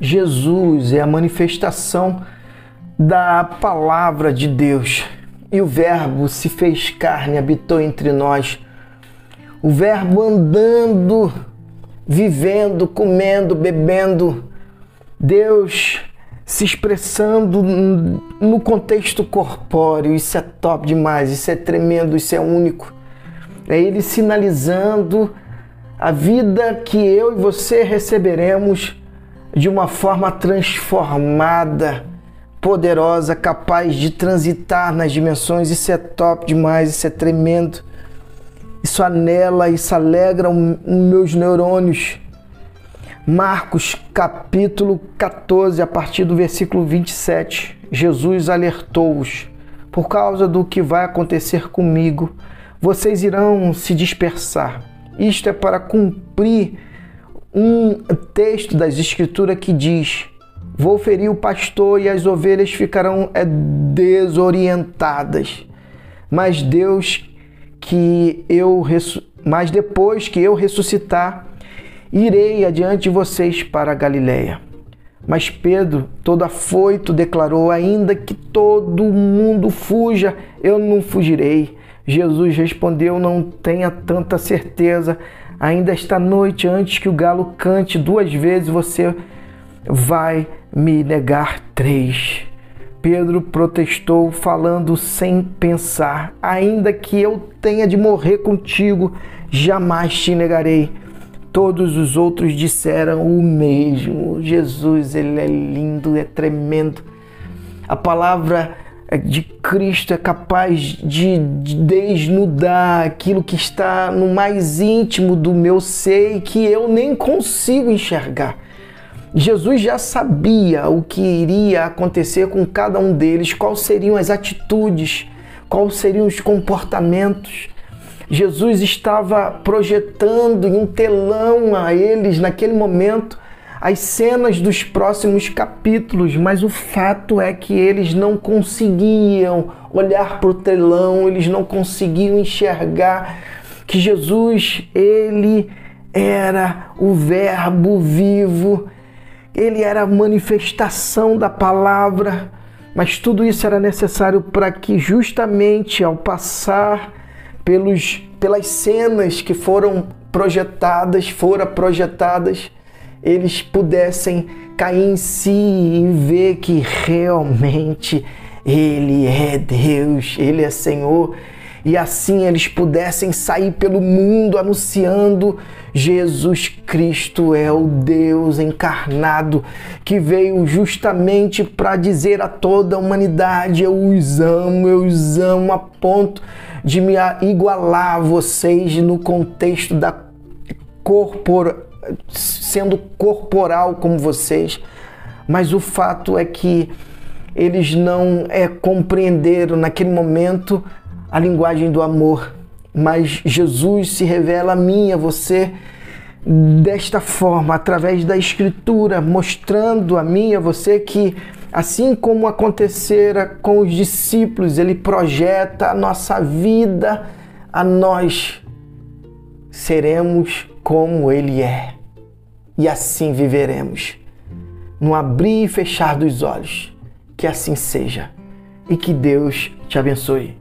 Jesus é a manifestação da palavra de Deus. E o Verbo se fez carne, habitou entre nós. O Verbo andando, vivendo, comendo, bebendo. Deus se expressando no contexto corpóreo. Isso é top demais, isso é tremendo, isso é único. É Ele sinalizando a vida que eu e você receberemos de uma forma transformada, poderosa, capaz de transitar nas dimensões. Isso é top demais, isso é tremendo. Isso anela, isso alegra os meus neurônios. Marcos capítulo 14, a partir do versículo 27, Jesus alertou-os: Por causa do que vai acontecer comigo, vocês irão se dispersar. Isto é para cumprir um texto das Escrituras que diz: Vou ferir o pastor e as ovelhas ficarão é, desorientadas. Mas Deus que eu mas depois que eu ressuscitar, irei adiante de vocês para a Galiléia. Mas Pedro, todo afoito, declarou: Ainda que todo mundo fuja, eu não fugirei. Jesus respondeu: Não tenha tanta certeza ainda esta noite, antes que o galo cante duas vezes, você vai me negar três. Pedro protestou, falando sem pensar: Ainda que eu tenha de morrer contigo, jamais te negarei. Todos os outros disseram o mesmo. Jesus, ele é lindo, é tremendo. A palavra de Cristo é capaz de desnudar aquilo que está no mais íntimo do meu ser e que eu nem consigo enxergar. Jesus já sabia o que iria acontecer com cada um deles, quais seriam as atitudes, quais seriam os comportamentos. Jesus estava projetando em um telão a eles naquele momento as cenas dos próximos capítulos, mas o fato é que eles não conseguiam olhar para o telão, eles não conseguiam enxergar que Jesus, ele era o Verbo vivo, ele era a manifestação da palavra, mas tudo isso era necessário para que, justamente ao passar pelos, pelas cenas que foram projetadas, foram projetadas, eles pudessem cair em si e ver que realmente Ele é Deus, Ele é Senhor, e assim eles pudessem sair pelo mundo anunciando Jesus Cristo é o Deus encarnado que veio justamente para dizer a toda a humanidade: Eu os amo, eu os amo, a ponto de me igualar a vocês no contexto da corpora sendo corporal como vocês, mas o fato é que eles não é, compreenderam naquele momento a linguagem do amor. Mas Jesus se revela a mim, a você, desta forma, através da Escritura, mostrando a mim, a você que, assim como acontecera com os discípulos, ele projeta a nossa vida a nós. Seremos como ele é e assim viveremos. No abrir e fechar dos olhos. Que assim seja e que Deus te abençoe.